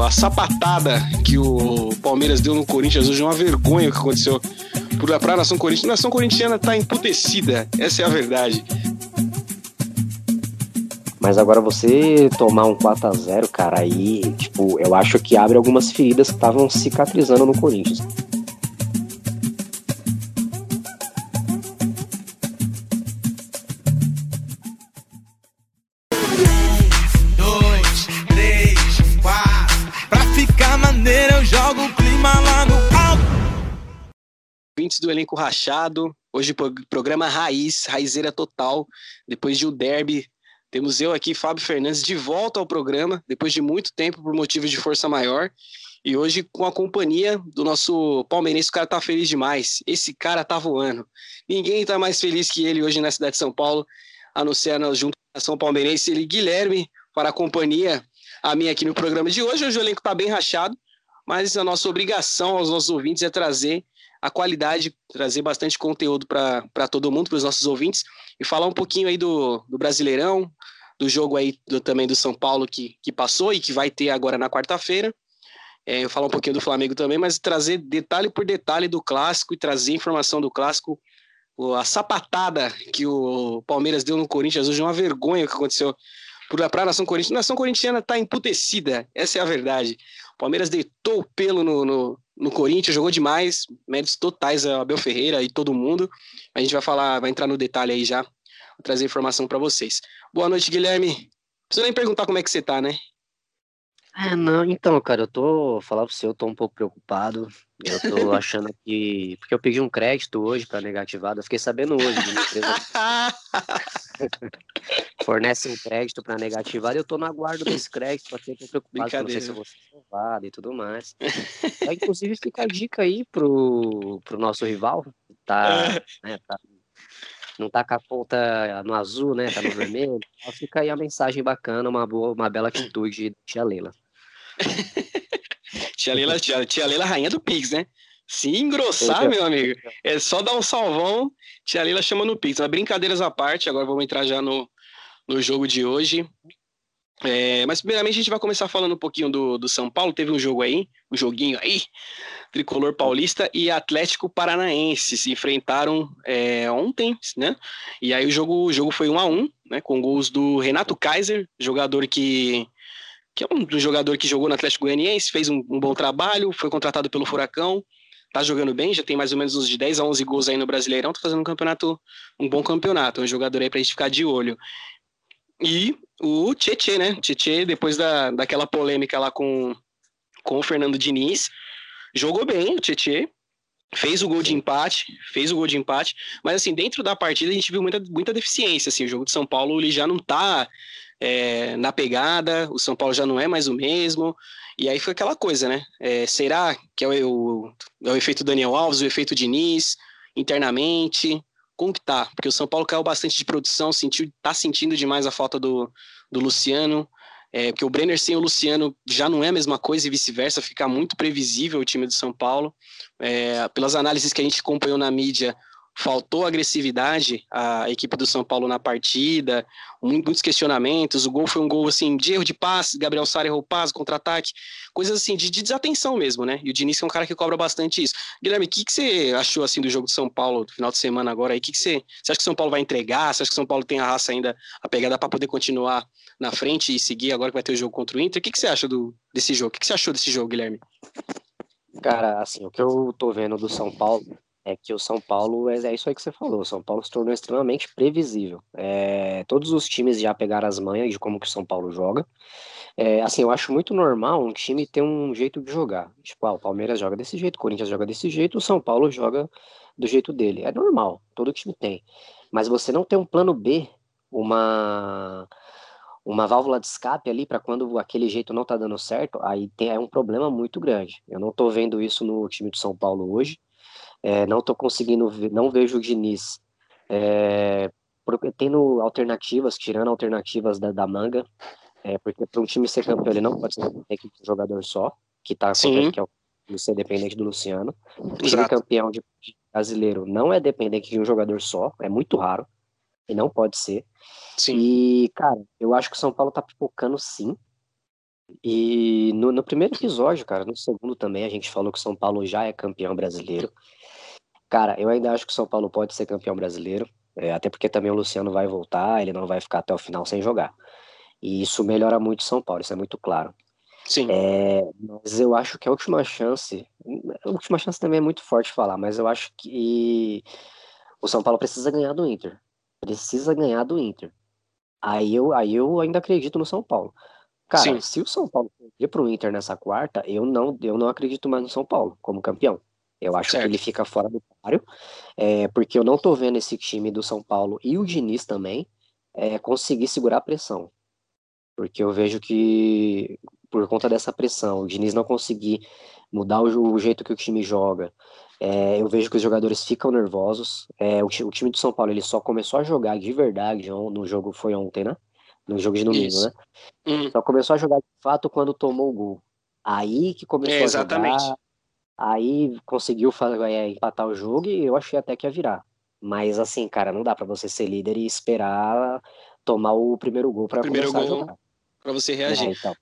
a sapatada que o Palmeiras deu no Corinthians hoje é uma vergonha o que aconteceu para a nação corintiana. A nação corintiana está emputecida, essa é a verdade. Mas agora você tomar um 4 a 0 cara, aí, tipo, eu acho que abre algumas feridas que estavam cicatrizando no Corinthians. Do elenco rachado. Hoje programa raiz, raizeira total. Depois de o derby, temos eu aqui, Fábio Fernandes, de volta ao programa, depois de muito tempo por motivos de força maior. E hoje com a companhia do nosso palmeirense, o cara tá feliz demais. Esse cara tá voando. Ninguém tá mais feliz que ele hoje na cidade de São Paulo, a ser junto à São Palmeirense, ele Guilherme, para a companhia a minha aqui no programa de hoje. Hoje o elenco tá bem rachado, mas a nossa obrigação aos nossos ouvintes é trazer a qualidade, trazer bastante conteúdo para todo mundo, para os nossos ouvintes, e falar um pouquinho aí do, do Brasileirão, do jogo aí do, também do São Paulo que, que passou e que vai ter agora na quarta-feira. É, eu falar um pouquinho do Flamengo também, mas trazer detalhe por detalhe do clássico e trazer informação do clássico. A sapatada que o Palmeiras deu no Corinthians hoje é uma vergonha o que aconteceu para a nação corintiana. A nação corintiana está emputecida, essa é a verdade. O Palmeiras deitou o pelo no, no, no Corinthians, jogou demais, méritos totais a Abel Ferreira e todo mundo. A gente vai falar, vai entrar no detalhe aí já, vou trazer informação para vocês. Boa noite, Guilherme. Não precisa nem perguntar como é que você tá, né? É, não, então, cara, eu tô, falar pra você, eu tô um pouco preocupado. Eu tô achando que. Porque eu pedi um crédito hoje pra negativado, eu fiquei sabendo hoje. Fornece um crédito pra negativado, eu tô no aguardo desse crédito, pra ter preocupado, não sei se eu vou ser aprovado e tudo mais. é, inclusive, fica a dica aí pro, pro nosso rival, tá, né, tá não tá com a ponta no azul, né? Tá no vermelho. Fica aí a mensagem bacana, uma boa, uma bela atitude de tia Leila. tia Leila, tia, tia Leila, rainha do Pix, né? Se engrossar, meu amigo, é só dar um salvão. Tia Leila chama no Pix. Mas brincadeiras à parte, agora vamos entrar já no, no jogo de hoje. É, mas primeiramente a gente vai começar falando um pouquinho do, do São Paulo. Teve um jogo aí, um joguinho aí, Tricolor Paulista e Atlético Paranaense se enfrentaram é, ontem, né? E aí o jogo, o jogo foi um a um, né? Com gols do Renato Kaiser, jogador que que é um jogador que jogou no Atlético Goianiense, fez um, um, bom trabalho, foi contratado pelo Furacão, tá jogando bem, já tem mais ou menos uns de 10 a 11 gols aí no Brasileirão, tá fazendo um campeonato, um bom campeonato, um jogador aí pra gente ficar de olho. E o Tietê, né? Tietê, depois da, daquela polêmica lá com, com o Fernando Diniz, jogou bem o Tietê, fez o gol de empate, fez o gol de empate, mas assim, dentro da partida a gente viu muita, muita deficiência, assim, o jogo de São Paulo ele já não tá é, na pegada, o São Paulo já não é mais o mesmo, e aí foi aquela coisa, né, é, será que é o, é o efeito Daniel Alves, o efeito Diniz, internamente, como que tá? Porque o São Paulo caiu bastante de produção, sentiu, tá sentindo demais a falta do, do Luciano, é, porque o Brenner sem o Luciano já não é a mesma coisa e vice-versa, fica muito previsível o time do São Paulo. É, pelas análises que a gente acompanhou na mídia, faltou agressividade à equipe do São Paulo na partida, muitos questionamentos, o gol foi um gol assim de erro de passe, Gabriel Sara errou passe, contra-ataque, coisas assim de, de, desatenção mesmo, né? E o Diniz é um cara que cobra bastante isso. Guilherme, o que, que você achou assim do jogo do São Paulo no final de semana agora? O que, que você, você acha que o São Paulo vai entregar? Você acha que o São Paulo tem a raça ainda a pegada para poder continuar na frente e seguir agora que vai ter o jogo contra o Inter? O que, que você acha do, desse jogo? O que, que você achou desse jogo, Guilherme? Cara, assim, o que eu tô vendo do São Paulo é que o São Paulo, é, é isso aí que você falou, o São Paulo se tornou extremamente previsível. É, todos os times já pegaram as manhas de como que o São Paulo joga. É, assim, eu acho muito normal um time ter um jeito de jogar. Tipo, ah, o Palmeiras joga desse jeito, o Corinthians joga desse jeito, o São Paulo joga do jeito dele. É normal, todo time tem. Mas você não tem um plano B, uma uma válvula de escape ali para quando aquele jeito não tá dando certo, aí tem é um problema muito grande. Eu não tô vendo isso no time do São Paulo hoje. É, não estou conseguindo ver, não vejo o Diniz é, tendo alternativas, tirando alternativas da, da manga, é, porque para um time ser campeão ele não pode ser um jogador só, que está que é o ser dependente do Luciano. O time campeão de, de brasileiro não é dependente de um jogador só, é muito raro, e não pode ser. Sim. E, cara, eu acho que o São Paulo tá pipocando sim. E no, no, primeiro episódio, cara, no segundo também, a gente falou que o São Paulo já é campeão brasileiro. Cara, eu ainda acho que o São Paulo pode ser campeão brasileiro, é, até porque também o Luciano vai voltar, ele não vai ficar até o final sem jogar. E isso melhora muito o São Paulo, isso é muito claro. Sim. É, mas eu acho que a última chance, a última chance também é muito forte falar, mas eu acho que o São Paulo precisa ganhar do Inter. Precisa ganhar do Inter. Aí eu, aí eu ainda acredito no São Paulo. Cara, Sim. se o São Paulo ir para o Inter nessa quarta, eu não, eu não acredito mais no São Paulo como campeão. Eu acho certo. que ele fica fora do páreo, é, porque eu não tô vendo esse time do São Paulo e o Diniz também é, conseguir segurar a pressão. Porque eu vejo que, por conta dessa pressão, o Diniz não conseguir mudar o, o jeito que o time joga, é, eu vejo que os jogadores ficam nervosos. É, o, o, time do São Paulo ele só começou a jogar de verdade no jogo foi ontem, né? No jogo de domingo, Isso. né? Hum. Só começou a jogar de fato quando tomou o gol. Aí que começou é, a jogar. Aí conseguiu é, empatar o jogo e eu achei até que ia virar. Mas assim, cara, não dá para você ser líder e esperar tomar o primeiro gol para começar gol a jogar. Para você reagir. É, então.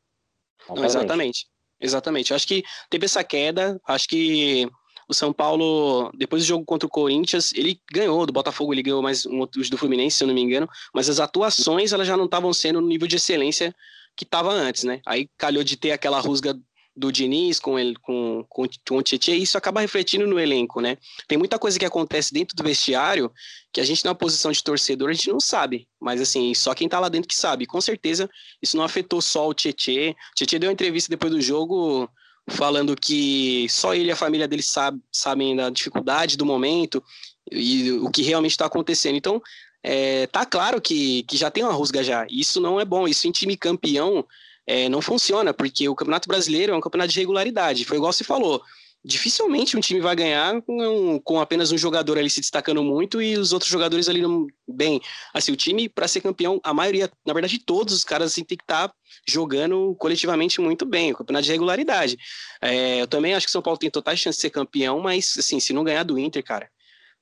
Não, exatamente. Exatamente. Acho que teve essa queda, acho que o São Paulo, depois do jogo contra o Corinthians, ele ganhou, do Botafogo ele ganhou mais um outro do Fluminense, se eu não me engano, mas as atuações elas já não estavam sendo no nível de excelência que estava antes, né? Aí calhou de ter aquela rusga do Diniz com ele com, com, com o Tietchan, e isso acaba refletindo no elenco, né? Tem muita coisa que acontece dentro do vestiário que a gente na posição de torcedor a gente não sabe, mas assim, só quem tá lá dentro que sabe. Com certeza isso não afetou só o Tietchan. Tietchan deu uma entrevista depois do jogo falando que só ele e a família dele sabe, sabem da dificuldade do momento e o que realmente está acontecendo. Então, é, tá claro que, que já tem uma rusga já. Isso não é bom. Isso em time campeão é, não funciona, porque o Campeonato Brasileiro é um campeonato de regularidade. Foi igual você falou. Dificilmente um time vai ganhar com, com apenas um jogador ali se destacando muito e os outros jogadores ali não, bem. Assim, o time, para ser campeão, a maioria, na verdade, todos os caras assim, tem que estar tá jogando coletivamente muito bem, o campeonato de regularidade. É, eu também acho que o São Paulo tem totais chances de ser campeão, mas assim, se não ganhar do Inter, cara,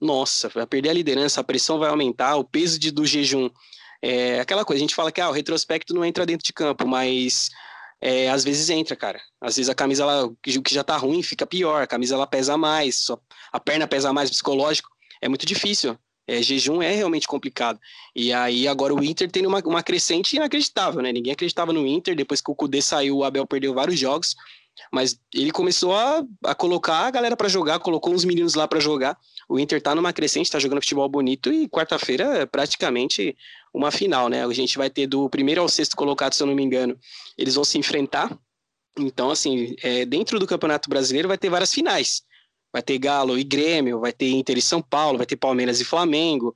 nossa, vai perder a liderança, a pressão vai aumentar, o peso de, do jejum é aquela coisa, a gente fala que ah, o retrospecto não entra dentro de campo, mas é, às vezes entra, cara. Às vezes a camisa, ela, o que já tá ruim, fica pior, a camisa ela pesa mais, só, a perna pesa mais, psicológico, é muito difícil. É, jejum é realmente complicado. E aí agora o Inter tem uma, uma crescente inacreditável, né? Ninguém acreditava no Inter, depois que o Kudê saiu, o Abel perdeu vários jogos, mas ele começou a, a colocar a galera para jogar, colocou uns meninos lá para jogar. O Inter tá numa crescente, tá jogando futebol bonito e quarta-feira praticamente uma final, né? A gente vai ter do primeiro ao sexto colocado, se eu não me engano, eles vão se enfrentar. Então, assim, é, dentro do Campeonato Brasileiro vai ter várias finais. Vai ter Galo e Grêmio, vai ter Inter e São Paulo, vai ter Palmeiras e Flamengo.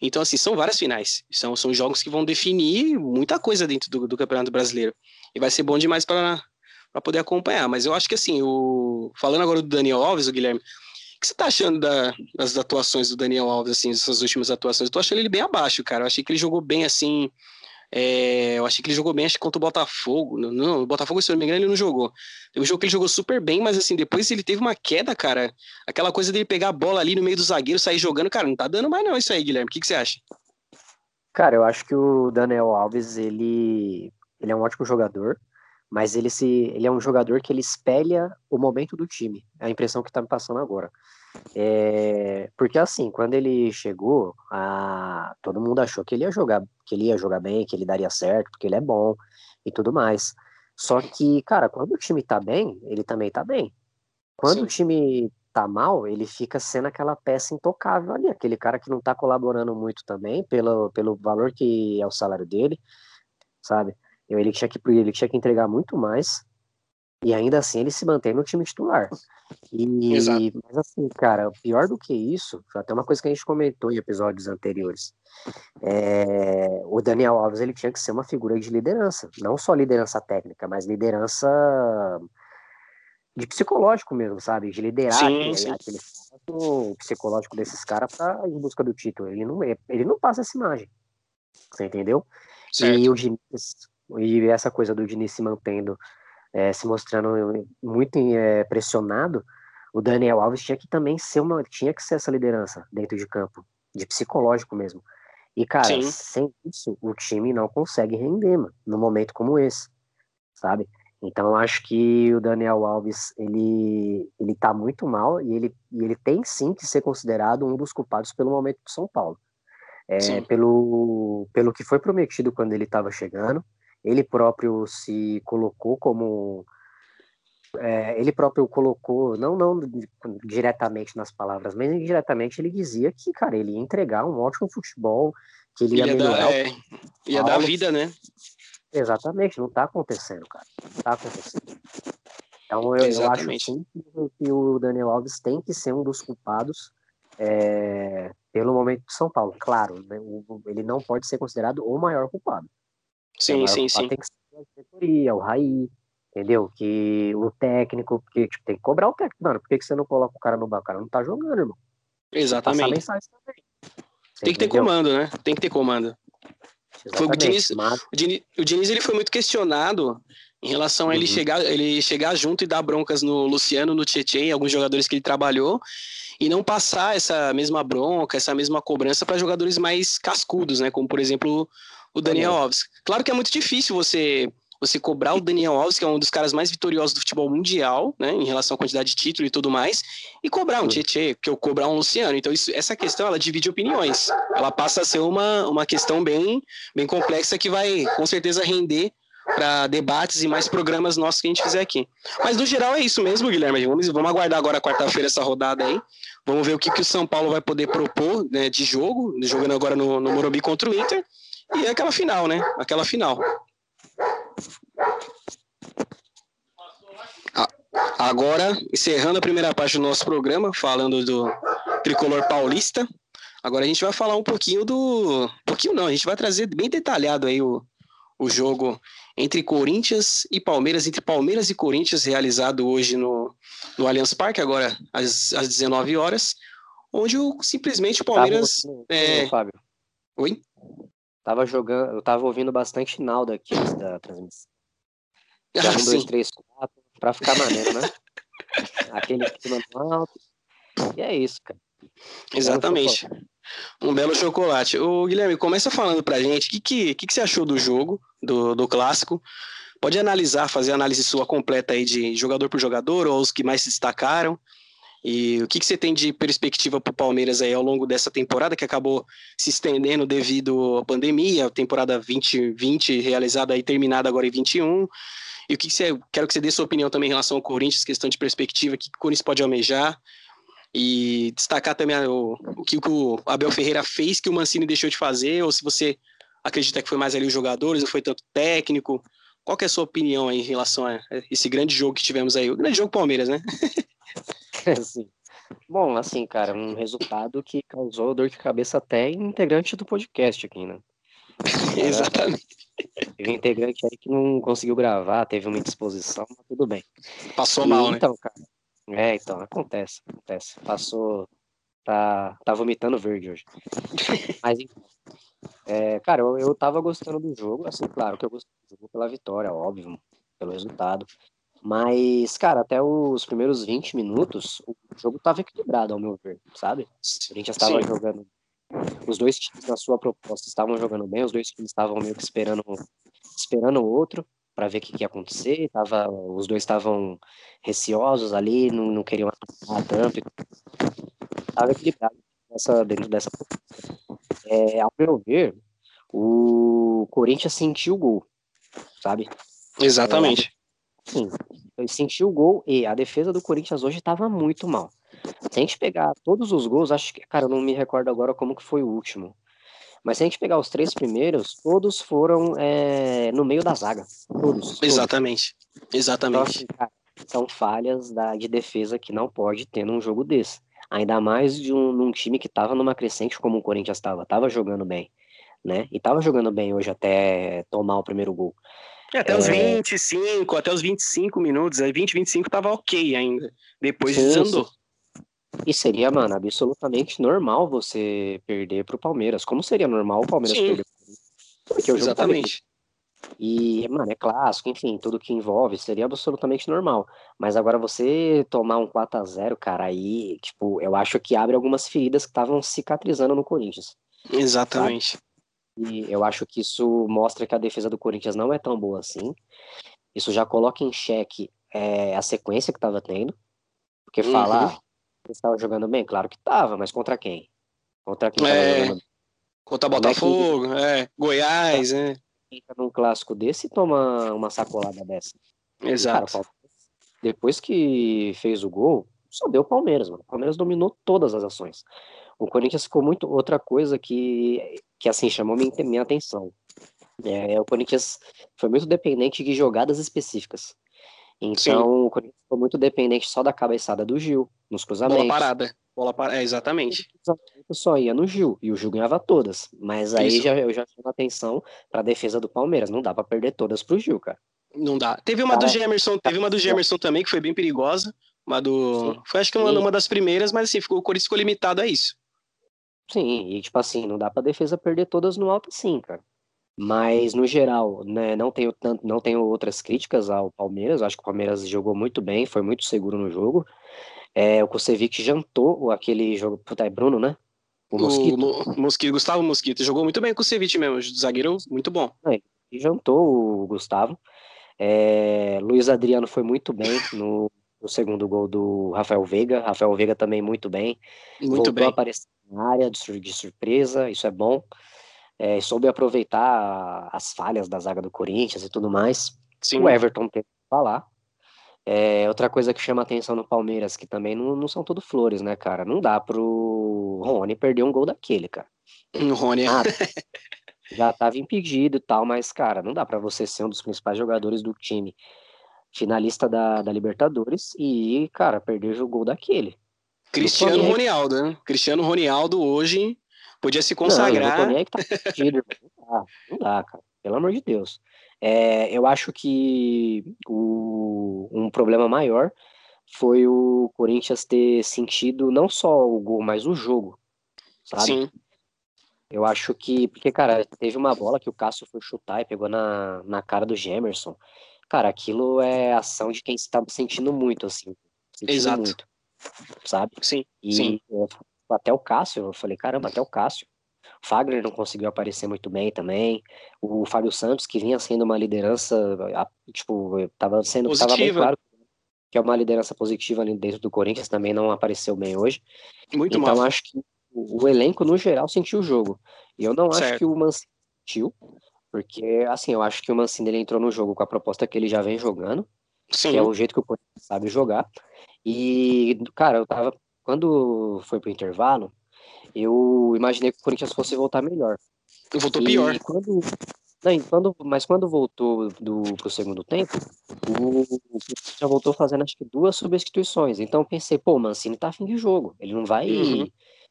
Então, assim, são várias finais. São, são jogos que vão definir muita coisa dentro do, do Campeonato Brasileiro. E vai ser bom demais para poder acompanhar. Mas eu acho que, assim, o... falando agora do Daniel Alves, o Guilherme, que você tá achando da, das atuações do Daniel Alves, assim, essas últimas atuações? Eu tô achando ele bem abaixo, cara. Eu achei que ele jogou bem, assim. É, eu achei que ele jogou bem, acho que contra o Botafogo. Não, não, o Botafogo, se eu não me engano, ele não jogou. Teve um jogo que ele jogou super bem, mas assim, depois ele teve uma queda, cara. Aquela coisa dele pegar a bola ali no meio do zagueiro, sair jogando, cara, não tá dando mais não isso aí, Guilherme. O que, que você acha? Cara, eu acho que o Daniel Alves, ele, ele é um ótimo jogador mas ele se ele é um jogador que ele espelha o momento do time. É a impressão que está me passando agora. É, porque assim, quando ele chegou, a, todo mundo achou que ele ia jogar, que ele ia jogar bem, que ele daria certo, porque ele é bom e tudo mais. Só que, cara, quando o time tá bem, ele também tá bem. Quando Sim. o time tá mal, ele fica sendo aquela peça intocável ali, aquele cara que não tá colaborando muito também pelo, pelo valor que é o salário dele, sabe? Ele tinha que, ele tinha que entregar muito mais e ainda assim ele se mantém no time titular. E, Exato. Mas assim, cara, pior do que isso, até uma coisa que a gente comentou em episódios anteriores. É, o Daniel Alves ele tinha que ser uma figura de liderança, não só liderança técnica, mas liderança de psicológico mesmo, sabe? De liderar sim, aquele, sim. aquele psicológico desses caras para em busca do título. Ele não, ele não passa essa imagem. Você entendeu? Certo. E o Diniz, e essa coisa do Diniz se mantendo, é, se mostrando muito é, pressionado, o Daniel Alves tinha que também ser uma, tinha que ser essa liderança dentro de campo, de psicológico mesmo. E, cara, Sim. sem isso, o time não consegue render, mano, num momento como esse, sabe? Então acho que o Daniel Alves ele ele tá muito mal e ele, e ele tem sim que ser considerado um dos culpados pelo momento do São Paulo. É, pelo, pelo que foi prometido quando ele estava chegando, ele próprio se colocou como é, ele próprio colocou, não, não diretamente nas palavras, mas indiretamente ele dizia que, cara, ele ia entregar um ótimo futebol, que ele, ele ia, melhorar. Dar, é, ia dar vida, né? Exatamente, não tá acontecendo, cara. Não tá acontecendo. Então eu, eu acho sim que o Daniel Alves tem que ser um dos culpados é, pelo momento de São Paulo. Claro, né, ele não pode ser considerado o maior culpado. Sim, sim, sim. Tem que ser a diretoria, o Raí, entendeu? Que o técnico, porque tipo, tem que cobrar o técnico, mano. Por que, que você não coloca o cara no banco? O cara não tá jogando, irmão. Exatamente. Tem que ter comando, né? Tem que ter comando. Foi o Diniz, o Diniz, o Diniz ele foi muito questionado em relação a ele, uhum. chegar, ele chegar junto e dar broncas no Luciano, no Tietchan, alguns jogadores que ele trabalhou, e não passar essa mesma bronca, essa mesma cobrança para jogadores mais cascudos, né? Como, por exemplo, o Daniel Alves. Claro que é muito difícil você você cobrar o Daniel Alves, que é um dos caras mais vitoriosos do futebol mundial, né, em relação à quantidade de título e tudo mais, e cobrar um Tietchan, que eu cobrar um Luciano. Então, isso, essa questão, ela divide opiniões. Ela passa a ser uma, uma questão bem, bem complexa que vai, com certeza, render para debates e mais programas nossos que a gente fizer aqui. Mas, no geral, é isso mesmo, Guilherme. Vamos, vamos aguardar agora quarta-feira essa rodada aí. Vamos ver o que, que o São Paulo vai poder propor né, de jogo, jogando agora no, no Morumbi contra o Inter. E é aquela final, né? Aquela final. Agora, encerrando a primeira parte do nosso programa, falando do tricolor paulista, agora a gente vai falar um pouquinho do. Um pouquinho não, a gente vai trazer bem detalhado aí o, o jogo entre Corinthians e Palmeiras, entre Palmeiras e Corinthians, realizado hoje no, no Allianz Parque, agora às, às 19 horas, onde o, simplesmente o Palmeiras. Tá é... Fábio. Oi? Tava jogando, eu tava ouvindo bastante Naldo aqui antes da transmissão. Já ah, um, dois, três, quatro, pra ficar maneiro, né? Aquele clima alto. E é isso, cara. Exatamente. Um belo chocolate. O Guilherme, começa falando pra gente o que, que, que, que você achou do jogo, do, do clássico. Pode analisar, fazer a análise sua completa aí de jogador por jogador, ou os que mais se destacaram. E o que, que você tem de perspectiva para o Palmeiras aí ao longo dessa temporada, que acabou se estendendo devido à pandemia, a temporada 2020 realizada e terminada agora em 21. E o que, que você. Quero que você dê sua opinião também em relação ao Corinthians, questão de perspectiva, o que o Corinthians pode almejar. E destacar também o, o que o Abel Ferreira fez que o Mancini deixou de fazer, ou se você acredita que foi mais ali os jogadores, não foi tanto técnico. Qual é a sua opinião aí em relação a esse grande jogo que tivemos aí? O grande jogo Palmeiras, né? assim. Bom, assim, cara, um resultado que causou dor de cabeça até em integrante do podcast aqui, né? Exatamente. Teve integrante aí que não conseguiu gravar, teve uma indisposição, mas tudo bem. Passou e, mal, né? Então, cara. É, então, acontece, acontece. Passou. Tá, tá vomitando verde hoje. mas, é, cara, eu, eu tava gostando do jogo, assim, claro que eu gostei do jogo pela vitória, óbvio, pelo resultado. Mas, cara, até os primeiros 20 minutos, o jogo estava equilibrado, ao meu ver, sabe? O Corinthians estava jogando. Os dois times, na sua proposta, estavam jogando bem, os dois times estavam meio que esperando, esperando o outro para ver o que, que, ia acontecer. Tava, os dois estavam receosos ali, não, não queriam atacar tanto. Estava equilibrado nessa, dentro dessa proposta. É, ao meu ver, o Corinthians sentiu o gol, sabe? Exatamente. É, Sim, eu senti o gol e a defesa do Corinthians hoje estava muito mal. Se a gente pegar todos os gols, acho que, cara, eu não me recordo agora como que foi o último. Mas se a gente pegar os três primeiros, todos foram é, no meio da zaga. Todos. Exatamente. Todos. Exatamente. Então, assim, cara, são falhas da, de defesa que não pode ter num jogo desse. Ainda mais de um, num time que estava numa crescente como o Corinthians estava. Tava jogando bem. Né? E tava jogando bem hoje até tomar o primeiro gol. É, até os 25, é. até os 25 minutos, aí 20, 25 tava ok ainda. Depois sim, desandou. E seria, mano, absolutamente normal você perder pro Palmeiras. Como seria normal o Palmeiras sim. perder Porque o jogo tá Exatamente. Tá e, mano, é clássico, enfim, tudo que envolve seria absolutamente normal. Mas agora você tomar um 4 a 0 cara, aí, tipo, eu acho que abre algumas feridas que estavam cicatrizando no Corinthians. Exatamente. Sabe? E eu acho que isso mostra que a defesa do Corinthians não é tão boa assim. Isso já coloca em xeque é, a sequência que estava tendo. Porque uhum. falar, que estava jogando bem, claro que estava, mas contra quem? Contra quem é, jogando Contra Botafogo, é, que... é, Goiás, é. Entra num clássico desse e toma uma sacolada dessa. Exato. Cara, depois que fez o gol, só deu o Palmeiras, mano. O Palmeiras dominou todas as ações. O Corinthians ficou muito. Outra coisa que, que assim, chamou minha, minha atenção. É, o Corinthians foi muito dependente de jogadas específicas. Então, Sim. o Corinthians ficou muito dependente só da cabeçada do Gil, nos cruzamentos. Bola parada. Bola parada, é, exatamente. Só ia no Gil, e o Gil ganhava todas. Mas aí já, eu já chamo atenção para a defesa do Palmeiras. Não dá para perder todas pro Gil, cara. Não dá. Teve uma do Gemerson, teve uma do Gemerson também, que foi bem perigosa. Uma do. Sim. Foi acho que uma, uma das primeiras, mas assim, ficou, o Corinthians ficou limitado a isso. Sim, e tipo assim, não dá pra defesa perder todas no alto sim, cara. Mas, no geral, né, não tenho, tanto, não tenho outras críticas ao Palmeiras. Acho que o Palmeiras jogou muito bem, foi muito seguro no jogo. É, o Kusevich jantou aquele jogo. Puta, é Bruno, né? O Mosquito. O Mosquito, Gustavo Mosquito. Jogou muito bem com o Kusevich mesmo, zagueiro muito bom. É, jantou o Gustavo. É, Luiz Adriano foi muito bem no, no, segundo gol do Rafael Veiga. Rafael Veiga também muito bem. Muito Voltou bem. a aparecer na área de, de surpresa, isso é bom é, soube aproveitar as falhas da zaga do Corinthians e tudo mais. Sim. O Everton tem que falar. É, outra coisa que chama atenção no Palmeiras, que também não, não são tudo flores, né, cara? Não dá pro Rony perder um gol daquele, cara. O Rony. Ah, já tava impedido e tal, mas, cara, não dá para você ser um dos principais jogadores do time, finalista da, da Libertadores, e, cara, perder o gol daquele. Cristiano Ronaldo, né? Cristiano Ronaldo hoje Podia se consagrar. Não, que tá não dá, não dá, cara. Pelo amor de Deus. É, eu acho que o, um problema maior foi o Corinthians ter sentido não só o gol, mas o jogo. Sabe? Sim. Eu acho que. Porque, cara, teve uma bola que o Cássio foi chutar e pegou na, na cara do Gemerson. Cara, aquilo é ação de quem está sentindo muito, assim. Sentindo Exato. Muito, sabe? Sim. E sim até o Cássio, eu falei, caramba, até o Cássio. O Fagner não conseguiu aparecer muito bem também. O Fábio Santos, que vinha sendo uma liderança, tipo, tava sendo positiva. tava bem claro que é uma liderança positiva ali dentro do Corinthians, também não apareceu bem hoje. Muito então mal. acho que o, o elenco, no geral, sentiu o jogo. E eu não certo. acho que o Mancini sentiu, porque, assim, eu acho que o Mancini ele entrou no jogo com a proposta que ele já vem jogando, Sim. que é o jeito que o Corinthians sabe jogar. E, cara, eu tava quando foi pro intervalo, eu imaginei que o Corinthians fosse voltar melhor. Voltou e pior. Quando, não, quando, mas quando voltou do, pro segundo tempo, o, o já voltou fazendo acho que duas substituições. Então eu pensei, pô, o Mancini tá afim de jogo. Ele não vai uhum.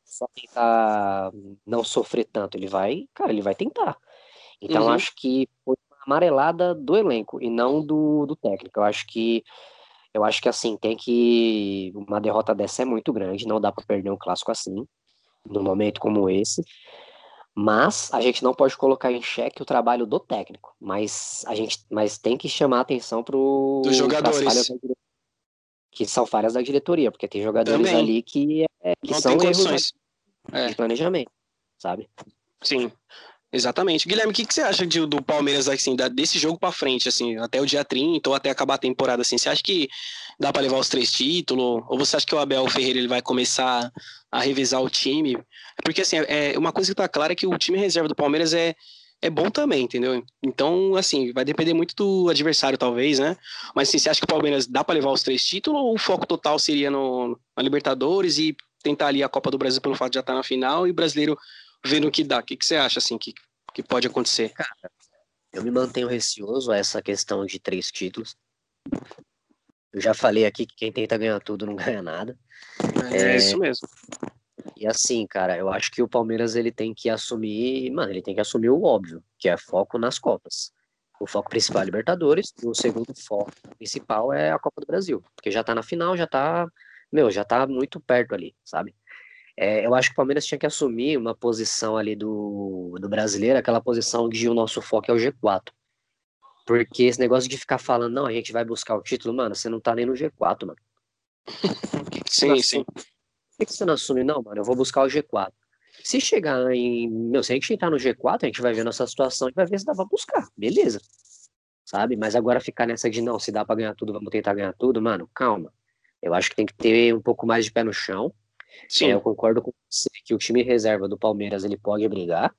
só tentar não sofrer tanto. Ele vai, cara, ele vai tentar. Então uhum. acho que foi uma amarelada do elenco e não do, do técnico. Eu acho que eu acho que assim, tem que. Uma derrota dessa é muito grande, não dá para perder um clássico assim, num momento como esse. Mas a gente não pode colocar em xeque o trabalho do técnico. Mas a gente mas tem que chamar atenção para os jogadores. que são falhas da diretoria, porque tem jogadores Também. ali que, é, que são erros é. de planejamento, sabe? Sim. Exatamente. Guilherme, o que, que você acha de, do Palmeiras, assim, desse jogo para frente, assim, até o dia 30 ou até acabar a temporada, assim? Você acha que dá para levar os três títulos? Ou você acha que o Abel Ferreira ele vai começar a revisar o time? Porque, assim, é, uma coisa que tá clara é que o time reserva do Palmeiras é, é bom também, entendeu? Então, assim, vai depender muito do adversário, talvez, né? Mas, assim, você acha que o Palmeiras dá para levar os três títulos ou o foco total seria no, na Libertadores e tentar ali a Copa do Brasil pelo fato de já estar tá na final e o brasileiro vendo o que dá. O que, que você acha, assim, que, que pode acontecer? Cara, eu me mantenho receoso a essa questão de três títulos. Eu já falei aqui que quem tenta ganhar tudo não ganha nada. É, é isso mesmo. E assim, cara, eu acho que o Palmeiras ele tem que assumir, mano, ele tem que assumir o óbvio, que é foco nas Copas. O foco principal é Libertadores, e o segundo foco principal é a Copa do Brasil, porque já tá na final, já tá, meu, já tá muito perto ali, sabe? É, eu acho que o Palmeiras tinha que assumir uma posição ali do, do brasileiro, aquela posição de o nosso foco é o G4. Porque esse negócio de ficar falando, não, a gente vai buscar o título, mano, você não tá nem no G4, mano. sim, sim. Por que você não assume? Não, mano, eu vou buscar o G4. Se chegar em. Meu, se a gente entrar no G4, a gente vai ver nossa situação e vai ver se dá pra buscar. Beleza. sabe? Mas agora ficar nessa de não, se dá para ganhar tudo, vamos tentar ganhar tudo, mano, calma. Eu acho que tem que ter um pouco mais de pé no chão. Sim. É, eu concordo com você que o time reserva do Palmeiras ele pode brigar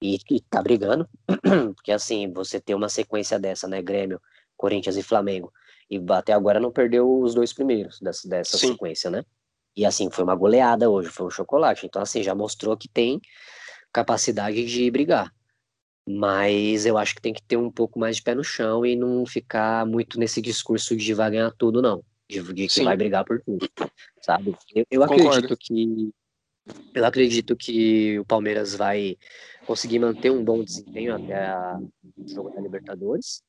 e, e tá brigando, porque assim, você ter uma sequência dessa, né, Grêmio, Corinthians e Flamengo, e até agora não perdeu os dois primeiros dessa, dessa sequência, né? E assim, foi uma goleada hoje, foi um chocolate. Então, assim, já mostrou que tem capacidade de brigar. Mas eu acho que tem que ter um pouco mais de pé no chão e não ficar muito nesse discurso de vai ganhar tudo, não. De, que Sim. vai brigar por tudo. Sabe? Eu, eu acredito que. Eu acredito que o Palmeiras vai conseguir manter um bom desempenho até o jogo da Libertadores.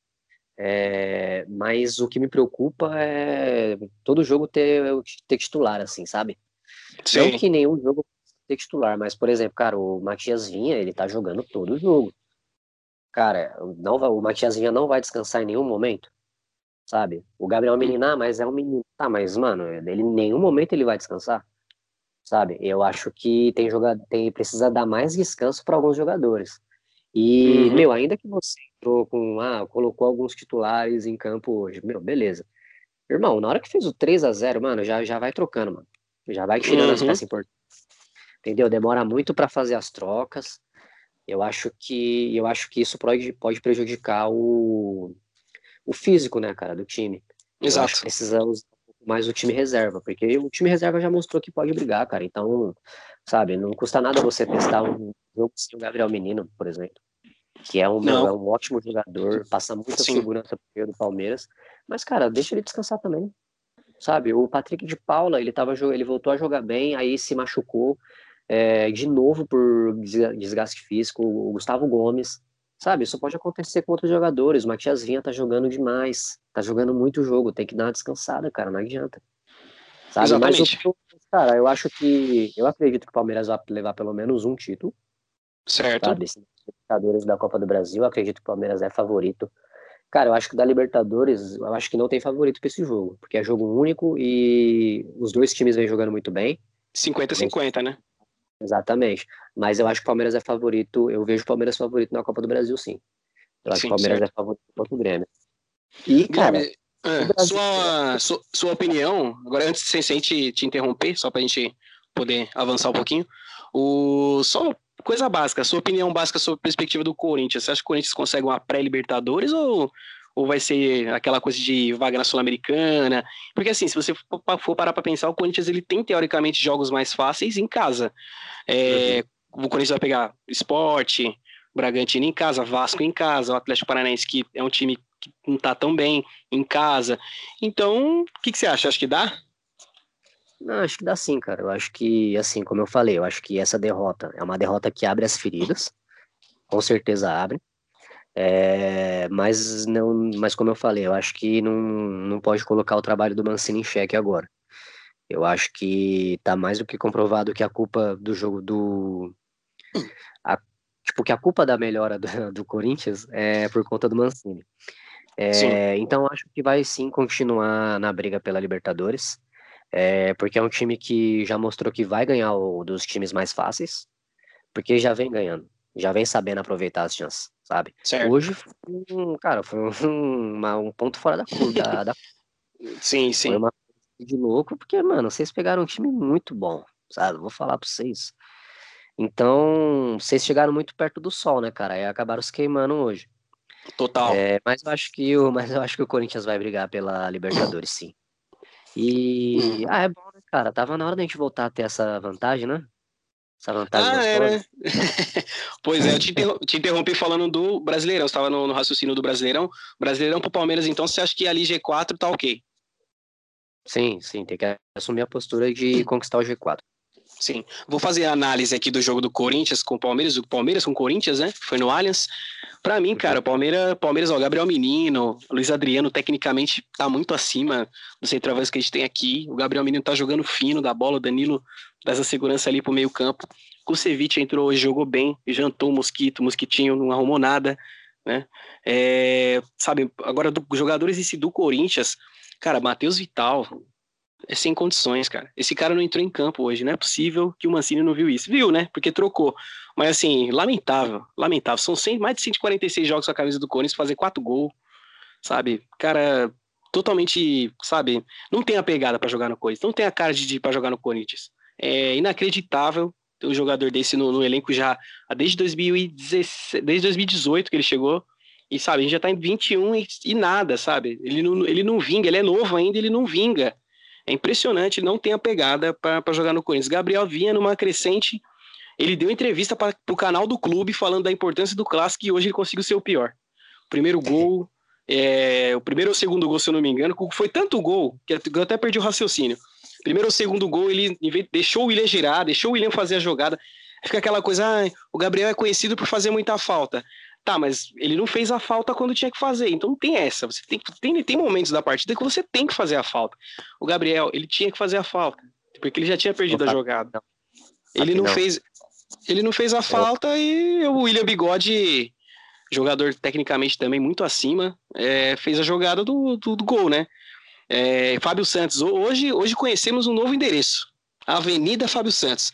É, mas o que me preocupa é todo jogo ter, ter titular, assim, sabe? Sim. Não que nenhum jogo ter titular, mas, por exemplo, cara, o Matias Vinha, ele tá jogando todo o jogo. Cara, não, o Matias Vinha não vai descansar em nenhum momento, sabe? O Gabriel Menina, ah, mas é um menino. Tá, mas, mano, ele em nenhum momento ele vai descansar, sabe? Eu acho que tem jogado, tem, precisa dar mais descanso para alguns jogadores. E, uhum. meu, ainda que você entrou com, ah, colocou alguns titulares em campo hoje, meu, beleza. Irmão, na hora que fez o 3 a 0 mano, já, já vai trocando, mano. Já vai tirando uhum. as peças importantes. Entendeu? Demora muito para fazer as trocas. Eu acho que eu acho que isso pode, pode prejudicar o, o físico, né, cara, do time. Exato. Eu acho que precisa usar um pouco mais o time reserva, porque o time reserva já mostrou que pode brigar, cara. Então, sabe, não custa nada você testar um jogo sem o Gabriel Menino, por exemplo que é um, meu, é um ótimo jogador, passa muita Sim. segurança pro do Palmeiras, mas, cara, deixa ele descansar também, sabe? O Patrick de Paula, ele, tava, ele voltou a jogar bem, aí se machucou é, de novo por desgaste físico, o Gustavo Gomes, sabe? Isso pode acontecer com outros jogadores, o Matias Vinha tá jogando demais, tá jogando muito jogo, tem que dar uma descansada, cara, não adianta. Sabe? Exatamente. Mas, cara, eu acho que, eu acredito que o Palmeiras vai levar pelo menos um título, Certo. Sabe? Libertadores da Copa do Brasil, acredito que o Palmeiras é favorito. Cara, eu acho que da Libertadores, eu acho que não tem favorito para esse jogo, porque é jogo único e os dois times vêm jogando muito bem. 50-50, né? Exatamente. Mas eu acho que o Palmeiras é favorito, eu vejo o Palmeiras favorito na Copa do Brasil, sim. Eu acho sim, que o Palmeiras certo. é favorito contra o Grêmio. E, cara. É, sua, sua, sua, opinião, agora antes de sem te, te interromper, só para a gente poder avançar um pouquinho, o, só coisa básica, sua opinião básica sobre a perspectiva do Corinthians. Você acha que o Corinthians consegue uma pré-Libertadores ou, ou vai ser aquela coisa de vaga na Sul-Americana? Porque assim, se você for parar para pensar, o Corinthians ele tem teoricamente jogos mais fáceis em casa. É, uhum. O Corinthians vai pegar Esporte, Bragantino em casa, Vasco em casa, o Atlético Paranaense que é um time que não tá tão bem em casa. Então, o que, que você acha? Acho que dá? Não, acho que dá sim, cara. Eu acho que, assim, como eu falei, eu acho que essa derrota é uma derrota que abre as feridas. Com certeza abre. É, mas não, mas como eu falei, eu acho que não, não pode colocar o trabalho do Mancini em xeque agora. Eu acho que tá mais do que comprovado que a culpa do jogo do a, tipo que a culpa da melhora do, do Corinthians é por conta do Mancini. É, então acho que vai sim continuar na briga pela Libertadores. É, porque é um time que já mostrou que vai ganhar o dos times mais fáceis, porque já vem ganhando, já vem sabendo aproveitar as chances, sabe? Certo. Hoje, um, cara, foi um, uma, um ponto fora da curva. Da, da... Sim, sim. Foi uma de louco, porque, mano, vocês pegaram um time muito bom, sabe? Vou falar pra vocês. Então, vocês chegaram muito perto do sol, né, cara? E acabaram se queimando hoje. Total. É, mas eu acho que o, mas eu acho que o Corinthians vai brigar pela Libertadores, sim. E. Ah, é bom, né, cara? Tava na hora da gente voltar a ter essa vantagem, né? Essa vantagem. Ah, é, né? pois é, eu te, interrompi, te interrompi falando do Brasileirão. Você estava no, no, raciocínio do Brasileirão. Brasileirão pro Palmeiras, então você acha que ali G4 tá ok? Sim, sim, tem que assumir a postura de conquistar o G4. Sim. Vou fazer a análise aqui do jogo do Corinthians com o Palmeiras, o Palmeiras com o Corinthians, né? Foi no Allianz. Para mim, cara, o Palmeiras, Palmeiras, ó, Gabriel Menino, Luiz Adriano, tecnicamente tá muito acima do centroavante que a gente tem aqui. O Gabriel Menino tá jogando fino da bola, o Danilo dá essa segurança ali pro meio-campo. O Kusevich entrou hoje, jogou bem, jantou o Mosquito, Mosquitinho não arrumou nada, né? É, sabe, agora dos jogadores esse do Corinthians, cara, Matheus Vital, é sem condições, cara. Esse cara não entrou em campo hoje. Não é possível que o Mancini não viu isso. Viu, né? Porque trocou. Mas assim, lamentável, lamentável. São 100, mais de 146 jogos com a camisa do Corinthians, fazer quatro gols. sabe? Cara, totalmente, sabe? Não tem a pegada para jogar no Corinthians, não tem a cara de, de para jogar no Corinthians. É inacreditável ter um jogador desse no, no elenco já desde 2016, desde 2018 que ele chegou. E sabe, a gente já tá em 21 e, e nada, sabe? Ele não, ele não vinga, ele é novo ainda, ele não vinga. É impressionante, não tem a pegada para jogar no Corinthians. Gabriel vinha numa crescente, ele deu entrevista para o canal do clube falando da importância do clássico e hoje ele conseguiu ser o pior. Primeiro gol, é, o primeiro ou segundo gol, se eu não me engano, foi tanto gol que eu até perdi o raciocínio. Primeiro ou segundo gol, ele deixou o William girar, deixou o William fazer a jogada. Fica aquela coisa, ah, o Gabriel é conhecido por fazer muita falta. Tá, mas ele não fez a falta quando tinha que fazer. Então não tem essa. Você tem, tem, tem momentos da partida que você tem que fazer a falta. O Gabriel, ele tinha que fazer a falta, porque ele já tinha perdido a jogada. Ele não, fez. Ele não fez a falta e o William Bigode jogador tecnicamente também muito acima, é, fez a jogada do, do, do gol, né? É, Fábio Santos, hoje, hoje conhecemos um novo endereço, Avenida Fábio Santos.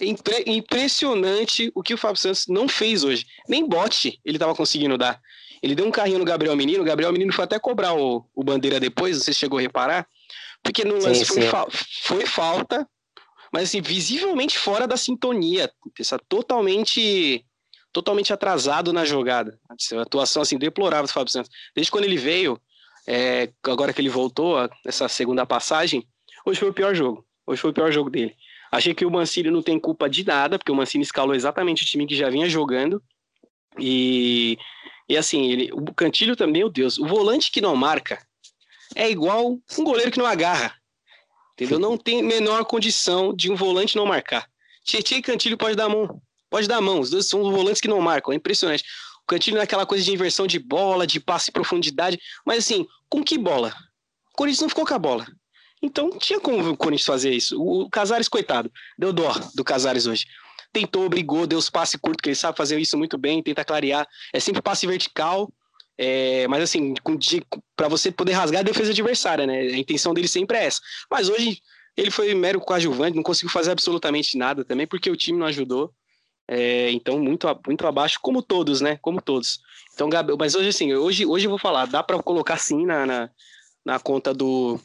Impre, impressionante o que o Fábio Santos não fez hoje. Nem bote ele estava conseguindo dar. Ele deu um carrinho no Gabriel Menino, o Gabriel Menino foi até cobrar o, o bandeira depois, você chegou a reparar, porque no lance foi. Fa foi falta, mas assim, visivelmente fora da sintonia, totalmente totalmente atrasado na jogada. A atuação assim deplorável do Fábio Santos. Desde quando ele veio, é, agora que ele voltou, essa segunda passagem, hoje foi o pior jogo. Hoje foi o pior jogo dele. Achei que o Mancini não tem culpa de nada, porque o Mancini escalou exatamente o time que já vinha jogando. E, e assim, ele, o Cantilho também, meu Deus, o volante que não marca é igual um goleiro que não agarra. Entendeu? Não tem menor condição de um volante não marcar. Tietchan e Cantilho pode dar a mão. Pode dar a mão, os dois são volantes que não marcam, é impressionante. O Cantilho é aquela coisa de inversão de bola, de passe em profundidade, mas assim, com que bola? O Corinthians não ficou com a bola. Então tinha como o Corinthians fazer isso. O Casares, coitado, deu dó do Casares hoje. Tentou, brigou, deu os passes curtos, que ele sabe fazer isso muito bem, tenta clarear. É sempre passe vertical, é, mas assim, para você poder rasgar a defesa adversária, né? A intenção dele sempre é essa. Mas hoje ele foi mero coadjuvante, não conseguiu fazer absolutamente nada também, porque o time não ajudou. É, então, muito, muito abaixo, como todos, né? Como todos. Então, Gabriel, mas hoje, assim, hoje, hoje eu vou falar, dá para colocar sim na, na, na, conta do,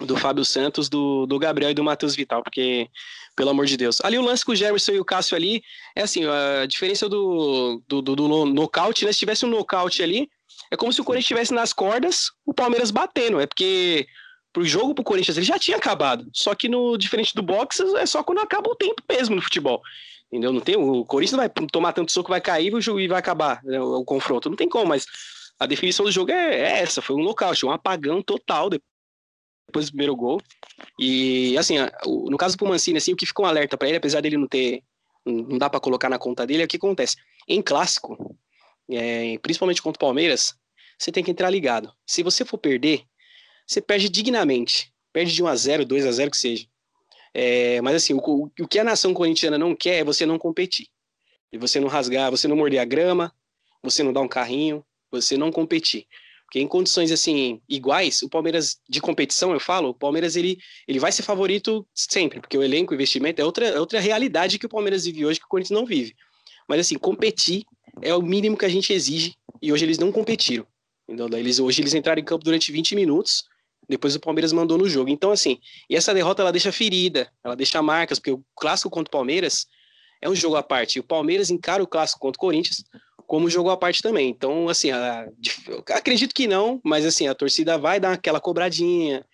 do Fábio Santos, do, do Gabriel e do Matheus Vital, porque, pelo amor de Deus. Ali o lance com o Gerson e o Cássio ali, é assim, a diferença do, do, do, do nocaute, né? Se tivesse um nocaute ali, é como se o Corinthians estivesse nas cordas, o Palmeiras batendo. É porque pro jogo pro Corinthians ele já tinha acabado. Só que no diferente do boxe, é só quando acaba o tempo mesmo no futebol. Entendeu? Não tem, o Corinthians não vai tomar tanto soco, vai cair e vai acabar né, o, o, confronto. Não tem como, mas a definição do jogo é, é essa: foi um nocaute, um apagão total depois do primeiro gol. E, assim, no caso do Mancini, assim, o que ficou um alerta para ele, apesar dele não ter. Não dá para colocar na conta dele, é o que acontece. Em clássico, é, principalmente contra o Palmeiras, você tem que entrar ligado. Se você for perder, você perde dignamente. Perde de 1 a 0 2 a 0 que seja. É, mas assim, o, o que a nação corintiana não quer é você não competir. E você não rasgar, você não morder a grama, você não dar um carrinho, você não competir. Porque em condições assim iguais, o Palmeiras de competição, eu falo, o Palmeiras ele, ele vai ser favorito sempre, porque o elenco, o investimento é outra, é outra realidade que o Palmeiras vive hoje que o Corinthians não vive. Mas assim, competir é o mínimo que a gente exige e hoje eles não competiram. Então, eles, hoje eles entraram em campo durante 20 minutos depois o Palmeiras mandou no jogo. Então, assim, e essa derrota ela deixa ferida, ela deixa marcas, porque o clássico contra o Palmeiras é um jogo à parte. O Palmeiras encara o clássico contra o Corinthians como jogo à parte também. Então, assim, a, acredito que não, mas assim, a torcida vai dar aquela cobradinha.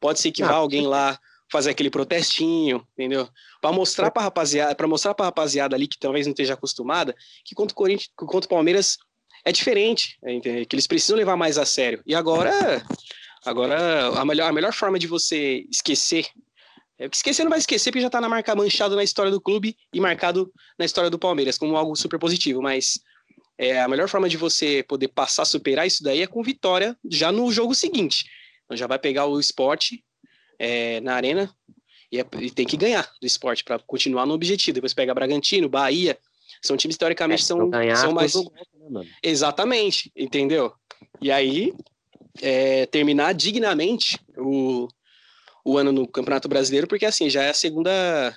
Pode ser que vá alguém lá fazer aquele protestinho, entendeu? Para mostrar para rapaziada, para mostrar para rapaziada ali que talvez não esteja acostumada, que contra o Corinthians, contra o Palmeiras é diferente, é, que eles precisam levar mais a sério. E agora Agora, a melhor, a melhor forma de você esquecer. É, esquecer não vai esquecer porque já está na marca manchado na história do clube e marcado na história do Palmeiras como algo super positivo, mas é, a melhor forma de você poder passar, superar isso daí é com vitória já no jogo seguinte. Então já vai pegar o esporte é, na arena e, é, e, tem que ganhar do esporte para continuar no objetivo. Depois pega Bragantino, Bahia, são times teoricamente é, são, são mais. Né, Exatamente, entendeu? E aí é, terminar dignamente o, o ano no Campeonato Brasileiro, porque assim, já é a segunda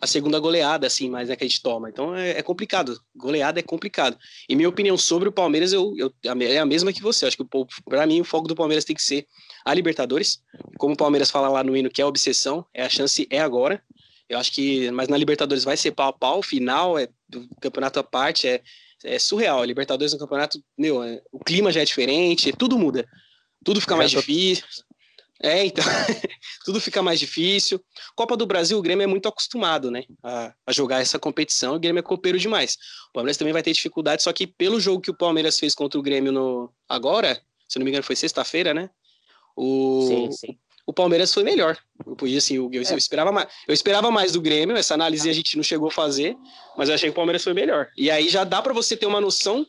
a segunda goleada, assim, mais né, que a gente toma. Então é, é, complicado. Goleada é complicado. E minha opinião sobre o Palmeiras eu, eu, é a mesma que você. Acho que para mim o foco do Palmeiras tem que ser a Libertadores. Como o Palmeiras fala lá no hino, que é a obsessão, é a chance é agora. Eu acho que, mas na Libertadores vai ser pau a pau, final é do campeonato à parte, é, é surreal. A Libertadores no campeonato, meu, é, o clima já é diferente, tudo muda. Tudo fica mais difícil. É, então, tudo fica mais difícil. Copa do Brasil, o Grêmio é muito acostumado, né, a, a, jogar essa competição. O Grêmio é copeiro demais. O Palmeiras também vai ter dificuldade, só que pelo jogo que o Palmeiras fez contra o Grêmio no agora, se não me engano foi sexta-feira, né? O, sim, sim. o Palmeiras foi melhor. Eu podia assim, eu, eu, é. eu, esperava mais, eu esperava mais do Grêmio. Essa análise a gente não chegou a fazer, mas eu achei que o Palmeiras foi melhor. E aí já dá para você ter uma noção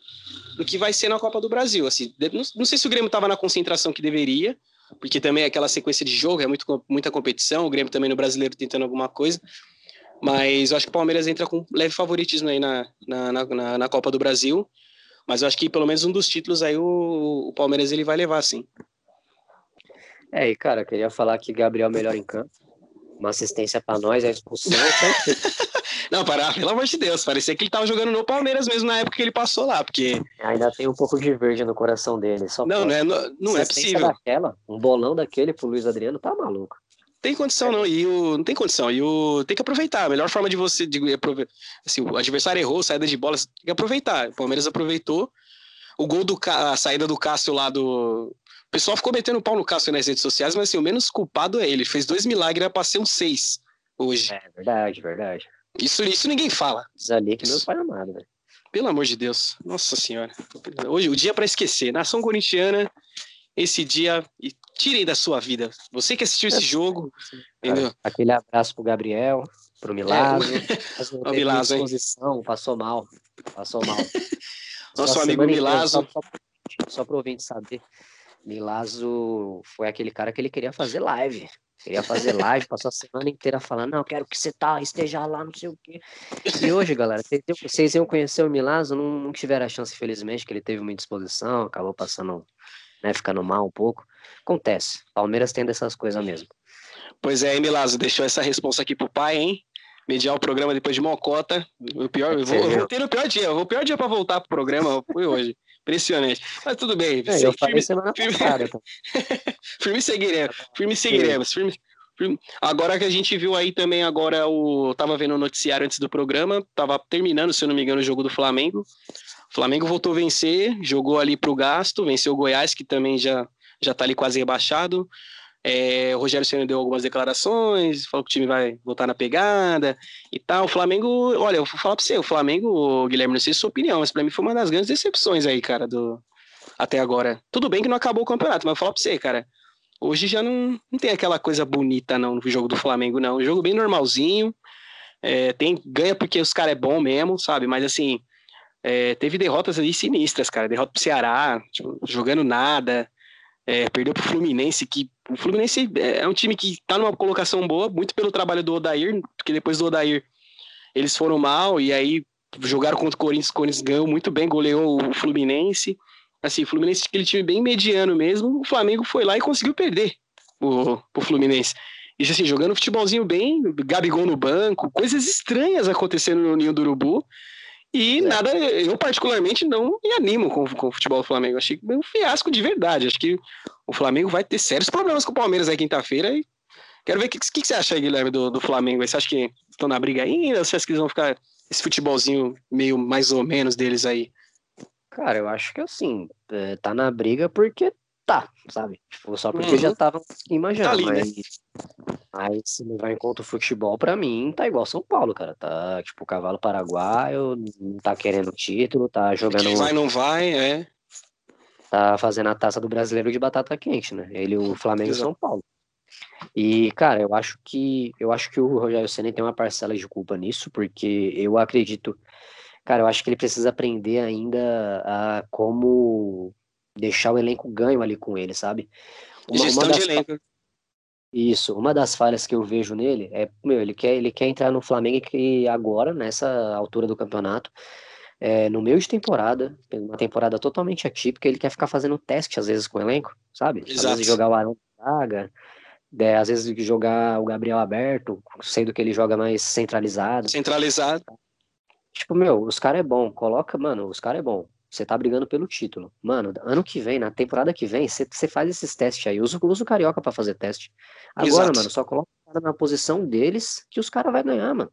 do que vai ser na Copa do Brasil. Assim, não, não sei se o Grêmio estava na concentração que deveria porque também é aquela sequência de jogo, é muito, muita competição, o Grêmio também no brasileiro tentando alguma coisa, mas eu acho que o Palmeiras entra com leve favoritismo aí na, na, na, na Copa do Brasil, mas eu acho que pelo menos um dos títulos aí o, o Palmeiras ele vai levar, sim. É, e cara, queria falar que Gabriel melhor em campo, uma assistência para nós, a expulsão. Não, para, pelo amor de Deus, parecia que ele tava jogando no Palmeiras mesmo na época que ele passou lá, porque. Ainda tem um pouco de verde no coração dele. Só não, não é, não, não é possível. Daquela, um bolão daquele pro Luiz Adriano tá maluco. Tem condição, não. E o. Não tem condição. E o. Tem que aproveitar. A melhor forma de você. De, assim, o adversário errou, saída de bola, tem que aproveitar. O Palmeiras aproveitou. O gol do a saída do Cássio lá do. O pessoal ficou metendo pau no Cássio nas redes sociais, mas assim, o menos culpado é ele. Fez dois milagres, era pra ser um seis hoje. É verdade, verdade. Isso, isso ninguém fala. Ali que meu pai amado, velho. Pelo amor de Deus. Nossa senhora. Hoje, o dia para esquecer. Nação corintiana, esse dia. E tirem da sua vida. Você que assistiu esse jogo. Entendeu? Aquele abraço pro Gabriel, pro Milagro. É. o Milagro, disposição, passou mal. Passou mal. Nosso amigo Milazzo. Só, só, só pro ouvinte saber. Milazzo foi aquele cara que ele queria fazer live. Queria fazer live, passou a semana inteira falando, não, quero que você tá, esteja lá, não sei o quê. E hoje, galera, vocês iam conhecer o Milazzo, não, não tiveram a chance, infelizmente, que ele teve uma indisposição, acabou passando, né, ficando mal um pouco. Acontece, Palmeiras tem dessas coisas mesmo. Pois é, Milazzo, deixou essa resposta aqui pro pai, hein? Mediar o programa depois de Mocota. O pior, eu vou, eu vou ter o pior dia, o pior dia para voltar pro programa foi hoje. Impressionante. Mas tudo bem. É, eu falei semana firme, passada. Então. firme seguiremos. Firme seguiremos. Firme, firme. Agora que a gente viu aí também, agora o. Tava vendo o noticiário antes do programa, tava terminando, se eu não me engano, o jogo do Flamengo. O Flamengo voltou a vencer, jogou ali pro gasto, venceu o Goiás, que também já, já tá ali quase rebaixado. É, o Rogério Senna deu algumas declarações, falou que o time vai voltar na pegada e tal. O Flamengo, olha, eu vou falar pra você, o Flamengo, Guilherme, não sei se sua opinião, mas pra mim foi uma das grandes decepções aí, cara, do até agora. Tudo bem que não acabou o campeonato, mas eu vou falar pra você, cara. Hoje já não, não tem aquela coisa bonita, não, no jogo do Flamengo, não. Jogo bem normalzinho. É, tem, ganha porque os caras é bom mesmo, sabe? Mas assim, é, teve derrotas ali sinistras, cara. Derrota pro Ceará, tipo, jogando nada. É, perdeu pro Fluminense, que o Fluminense é, é um time que tá numa colocação boa, muito pelo trabalho do Odair, porque depois do Odair eles foram mal e aí jogaram contra o Corinthians, o Corinthians ganhou muito bem, goleou o Fluminense. Assim, o Fluminense aquele time bem mediano mesmo, o Flamengo foi lá e conseguiu perder o, o Fluminense. E assim, jogando futebolzinho bem, Gabigol no banco, coisas estranhas acontecendo no Ninho do Urubu. E é. nada, eu particularmente não me animo com, com o futebol do Flamengo. Achei um fiasco de verdade. Acho que o Flamengo vai ter sérios problemas com o Palmeiras aí quinta-feira. E quero ver o que, que, que, você acha aí, Guilherme, do, do Flamengo. Você acha que estão na briga ainda? Ou você acha que eles vão ficar esse futebolzinho meio mais ou menos deles aí? Cara, eu acho que assim, é, tá na briga porque tá, sabe? Tipo, só porque uhum. já estavam imaginando. Tá ali, mas... né? Mas se levar em conta o futebol, pra mim, tá igual São Paulo, cara. Tá, tipo, cavalo paraguaio, não tá querendo título, tá jogando. vai, não vai, é. Tá fazendo a taça do brasileiro de batata quente, né? Ele, o Flamengo e São Paulo. E, cara, eu acho que eu acho que o Rogério Senna tem uma parcela de culpa nisso, porque eu acredito, cara, eu acho que ele precisa aprender ainda a como deixar o elenco ganho ali com ele, sabe? Uma, Gestão uma das, de elenco. Isso, uma das falhas que eu vejo nele é, meu, ele quer, ele quer entrar no Flamengo que agora, nessa altura do campeonato, é, no meio de temporada, uma temporada totalmente atípica, ele quer ficar fazendo teste às vezes com o elenco, sabe? Exato. Às vezes jogar o Arão Braga, É, às vezes jogar o Gabriel aberto, sendo que ele joga mais centralizado. Centralizado. Tipo, meu, os caras é bom. Coloca, mano, os caras é bom. Você tá brigando pelo título. Mano, ano que vem, na temporada que vem, você faz esses testes aí. Usa, usa o Carioca para fazer teste. Agora, Exato. mano, só coloca o cara na posição deles que os caras vai ganhar, mano.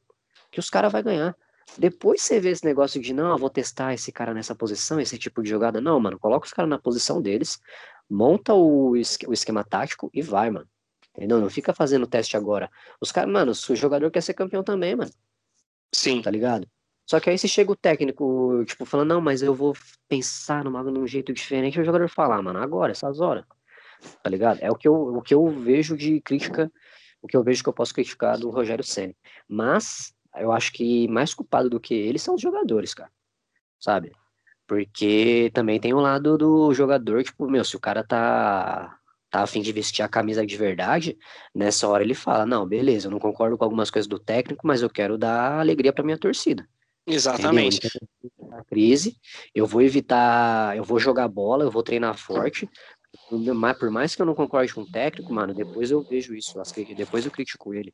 Que os caras vai ganhar. Depois você vê esse negócio de, não, vou testar esse cara nessa posição, esse tipo de jogada. Não, mano, coloca os caras na posição deles, monta o, o esquema tático e vai, mano. Entendeu? Não fica fazendo teste agora. Os caras, mano, o jogador quer ser campeão também, mano. Sim. Tá ligado? Só que aí se chega o técnico, tipo, falando, não, mas eu vou pensar numa, num jeito diferente, o jogador fala, ah, mano, agora, essas horas. Tá ligado? É o que, eu, o que eu vejo de crítica, o que eu vejo que eu posso criticar do Rogério Senna. Mas eu acho que mais culpado do que ele são os jogadores, cara. Sabe? Porque também tem um lado do jogador, tipo, meu, se o cara tá tá a fim de vestir a camisa de verdade, nessa hora ele fala: "Não, beleza, eu não concordo com algumas coisas do técnico, mas eu quero dar alegria para minha torcida". Exatamente. Na crise, eu vou evitar, eu vou jogar bola, eu vou treinar forte. Mas por mais que eu não concorde com o técnico, mano, depois eu vejo isso, depois eu critico ele,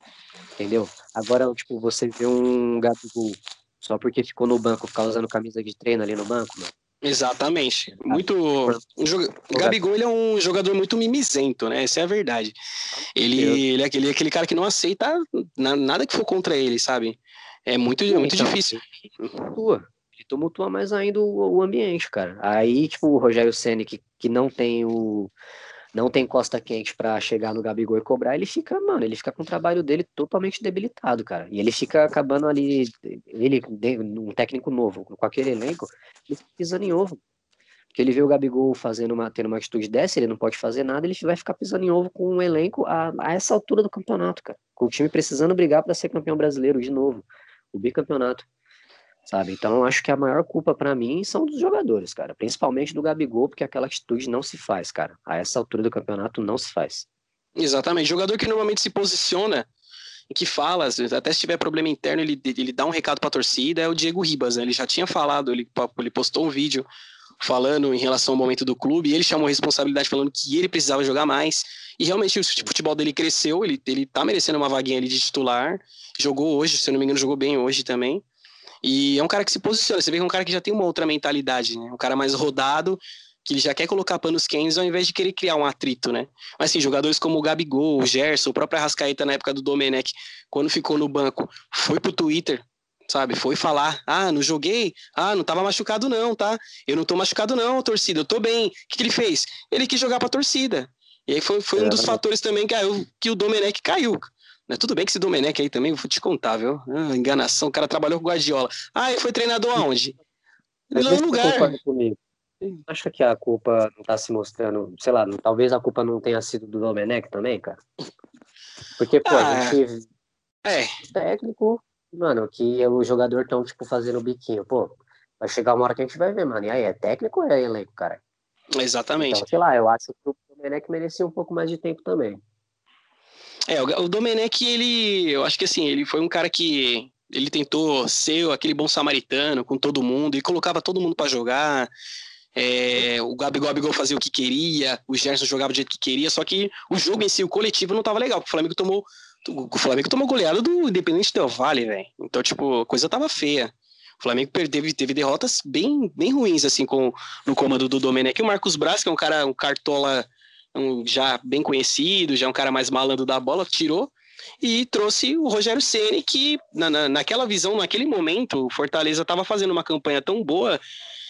entendeu? Agora, tipo, você vê um Gabigol só porque ficou no banco, ficar usando camisa de treino ali no banco, mano. Exatamente. Muito. Um joga... Gabigol ele é um jogador muito mimizento, né? Essa é a verdade. Ele, ele, é aquele, aquele cara que não aceita nada que for contra ele, sabe? É muito, Sim, muito então, difícil. Ele tumultua. Ele tumultua mais ainda o, o ambiente, cara. Aí, tipo, o Rogério Senna, que, que não tem o. Não tem costa quente para chegar no Gabigol e cobrar, ele fica, mano, ele fica com o trabalho dele totalmente debilitado, cara. E ele fica acabando ali, ele, um técnico novo, com aquele elenco, ele fica pisando em ovo. Porque ele vê o Gabigol fazendo uma, tendo uma atitude dessa, ele não pode fazer nada, ele vai ficar pisando em ovo com um elenco a, a essa altura do campeonato, cara. Com o time precisando brigar para ser campeão brasileiro de novo o bicampeonato, sabe? Então, acho que a maior culpa para mim são dos jogadores, cara, principalmente do Gabigol, porque aquela atitude não se faz, cara. A essa altura do campeonato não se faz. Exatamente. Jogador que normalmente se posiciona e que fala, até se tiver problema interno, ele, ele dá um recado para a torcida, é o Diego Ribas, né? Ele já tinha falado, ele, ele postou um vídeo falando em relação ao momento do clube, ele chamou a responsabilidade falando que ele precisava jogar mais, e realmente o futebol dele cresceu, ele, ele tá merecendo uma vaguinha ali de titular, jogou hoje, se eu não me engano, jogou bem hoje também, e é um cara que se posiciona, você vê que é um cara que já tem uma outra mentalidade, né, um cara mais rodado, que ele já quer colocar panos quentes ao invés de querer criar um atrito, né? Mas assim, jogadores como o Gabigol, o Gerson, o próprio Arrascaeta na época do Domenech, quando ficou no banco, foi pro Twitter sabe? Foi falar, ah, não joguei, ah, não tava machucado não, tá? Eu não tô machucado não, torcida, eu tô bem. O que, que ele fez? Ele quis jogar pra torcida. E aí foi, foi um dos fatores também que, que o Domenech caiu. Né? Tudo bem que esse Domenech aí também, vou te contar, viu? Ah, enganação, o cara trabalhou com o Guardiola. Ah, ele foi treinador aonde? Ele não lugar. Comigo. Acha que a culpa não tá se mostrando, sei lá, talvez a culpa não tenha sido do Domenech também, cara? Porque, pô, ah, a gente. É. Técnico, mano, que o jogador tão, tipo, fazendo biquinho. Pô, vai chegar uma hora que a gente vai ver, mano. E aí, é técnico ou é elenco, cara? Exatamente. Então, sei lá, eu acho que o Domenech merecia um pouco mais de tempo também. É, o Domenech, ele, eu acho que assim, ele foi um cara que ele tentou ser aquele bom samaritano com todo mundo e colocava todo mundo para jogar. É, o Gabigol, Gabigol fazia o que queria, o Gerson jogava do jeito que queria, só que o jogo em si, o coletivo, não tava legal, porque o Flamengo tomou o Flamengo tomou goleada do Independente Del Vale, velho. Então, tipo, a coisa tava feia. O Flamengo teve, teve derrotas bem, bem ruins, assim, com, no comando do Domenech. O Marcos Braz, que é um cara, um cartola um, já bem conhecido, já é um cara mais malandro da bola, tirou e trouxe o Rogério Ceni que na, na, naquela visão, naquele momento, o Fortaleza estava fazendo uma campanha tão boa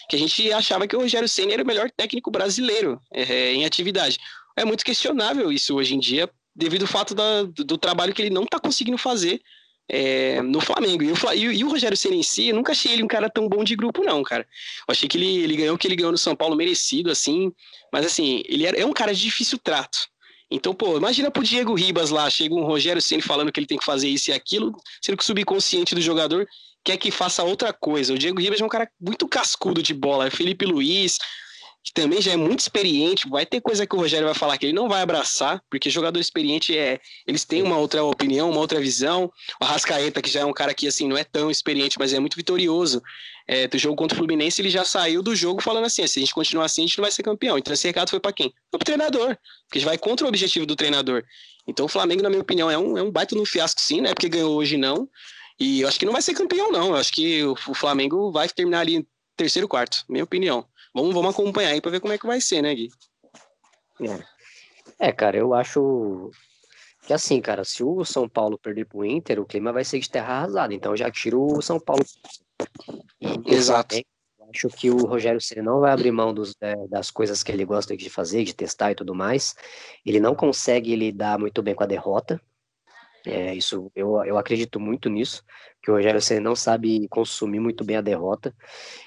que a gente achava que o Rogério Ceni era o melhor técnico brasileiro é, em atividade. É muito questionável isso hoje em dia, devido ao fato da, do trabalho que ele não está conseguindo fazer é, no Flamengo. E o, e, e o Rogério Senna em si, eu nunca achei ele um cara tão bom de grupo, não, cara. Eu achei que ele, ele ganhou o que ele ganhou no São Paulo merecido, assim. Mas, assim, ele é, é um cara de difícil trato. Então, pô, imagina pro Diego Ribas lá, chega um Rogério Senna falando que ele tem que fazer isso e aquilo, sendo que o subconsciente do jogador quer que faça outra coisa. O Diego Ribas é um cara muito cascudo de bola. É Felipe Luiz, que também já é muito experiente, vai ter coisa que o Rogério vai falar que ele não vai abraçar, porque jogador experiente é, eles têm uma outra opinião, uma outra visão. O Arrascaeta, que já é um cara que assim não é tão experiente, mas é muito vitorioso. é, do jogo contra o Fluminense, ele já saiu do jogo falando assim: se a gente continuar assim, a gente não vai ser campeão. Então esse recado foi para quem? Foi pro treinador, porque vai contra o objetivo do treinador. Então o Flamengo, na minha opinião, é um, é um baita no fiasco, sim, né? Porque ganhou hoje não. E eu acho que não vai ser campeão, não. Eu acho que o, Flamengo vai terminar ali em terceiro, quarto, minha opinião. Vamos, vamos acompanhar aí para ver como é que vai ser, né, Gui? É. é, cara, eu acho que assim, cara, se o São Paulo perder pro Inter, o clima vai ser de terra arrasada. Então já tiro o São Paulo. Exato. acho que o Rogério Ceni não vai abrir mão dos, é, das coisas que ele gosta de fazer, de testar e tudo mais. Ele não consegue lidar muito bem com a derrota. É, isso eu, eu acredito muito nisso, que o Rogério Ceni não sabe consumir muito bem a derrota.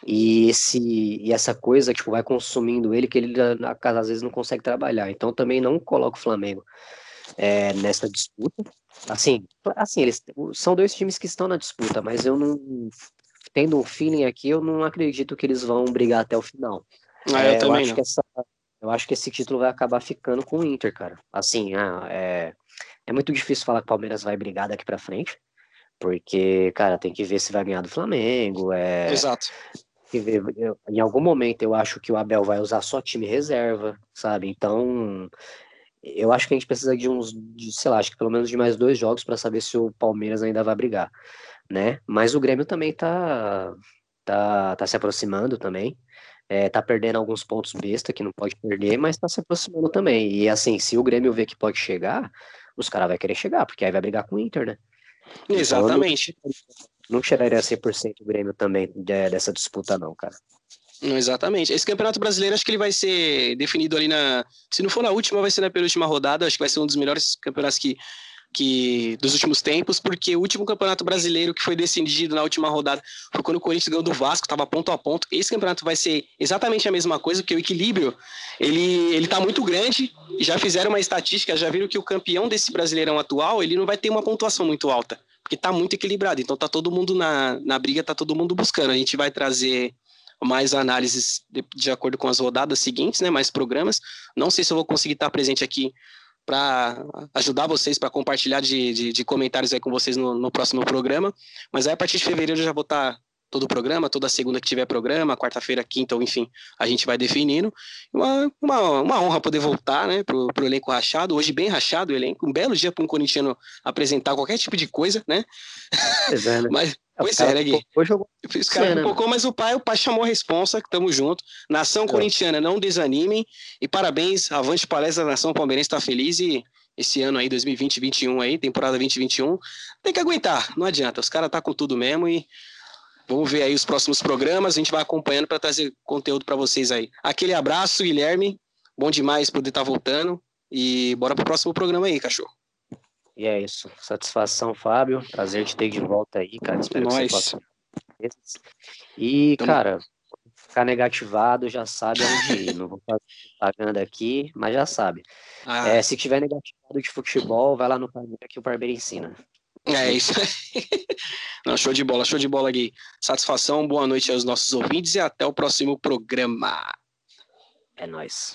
E esse e essa coisa tipo vai consumindo ele que ele às vezes não consegue trabalhar. Então também não coloca o Flamengo é, nessa disputa. Assim, assim, eles são dois times que estão na disputa, mas eu não tendo um feeling aqui, eu não acredito que eles vão brigar até o final. Ah, eu, é, eu acho não. que essa, eu acho que esse título vai acabar ficando com o Inter, cara. Assim, ah, é, é muito difícil falar que o Palmeiras vai brigar daqui para frente, porque, cara, tem que ver se vai ganhar do Flamengo. É, Exato. Ver, eu, em algum momento eu acho que o Abel vai usar só time reserva, sabe? Então, eu acho que a gente precisa de uns, de, sei lá, acho que pelo menos de mais dois jogos para saber se o Palmeiras ainda vai brigar, né? Mas o Grêmio também tá, tá, tá se aproximando também. É, tá perdendo alguns pontos besta que não pode perder, mas tá se aproximando também. E assim, se o Grêmio ver que pode chegar, os caras vão querer chegar, porque aí vai brigar com o Inter, né? Então, Exatamente. Então, não, não tiraria 100% o Grêmio também dessa disputa, não, cara. Não, exatamente. Esse campeonato brasileiro acho que ele vai ser definido ali na. Se não for na última, vai ser na penúltima rodada. Acho que vai ser um dos melhores campeonatos que, que dos últimos tempos, porque o último campeonato brasileiro que foi decidido na última rodada foi quando o Corinthians ganhou do Vasco, estava ponto a ponto. Esse campeonato vai ser exatamente a mesma coisa, porque o equilíbrio ele ele está muito grande. Já fizeram uma estatística, já viram que o campeão desse Brasileirão atual ele não vai ter uma pontuação muito alta, porque está muito equilibrado. Então tá todo mundo na, na briga, tá todo mundo buscando. A gente vai trazer mais análises de, de, acordo com as rodadas seguintes, né? Mais programas. Não sei se eu vou conseguir estar presente aqui para ajudar vocês, para compartilhar de, de, de, comentários aí com vocês no, no, próximo programa. Mas aí a partir de fevereiro eu já vou estar todo o programa, toda segunda que tiver programa, quarta-feira, quinta, ou enfim, a gente vai definindo. Uma, uma, uma honra poder voltar, né, pro, pro elenco rachado, hoje bem rachado o elenco, um belo dia para um corintiano apresentar qualquer tipo de coisa, né? É, né? Mas, pois é, né, Gui? Os caras um pouco, mas o pai, o pai chamou a responsa, que tamo junto. Nação é. corintiana, não desanimem, e parabéns, avante palestra da Nação Palmeirense, tá feliz e esse ano aí, 2020, 2021 aí, temporada 2021, tem que aguentar, não adianta, os caras tá com tudo mesmo e Vamos ver aí os próximos programas, a gente vai acompanhando para trazer conteúdo para vocês aí. Aquele abraço, Guilherme. Bom demais poder estar tá voltando. E bora pro próximo programa aí, cachorro. E é isso. Satisfação, Fábio. Prazer te ter de volta aí, cara. Espero Nós. que você possa. E, cara, ficar negativado já sabe onde ir. Não vou fazer propaganda aqui, mas já sabe. Ah. É, se tiver negativado de futebol, vai lá no Parmeira que o Barbeiro ensina. É isso. Não, show de bola, show de bola, Gui. Satisfação, boa noite aos nossos ouvintes e até o próximo programa. É nóis.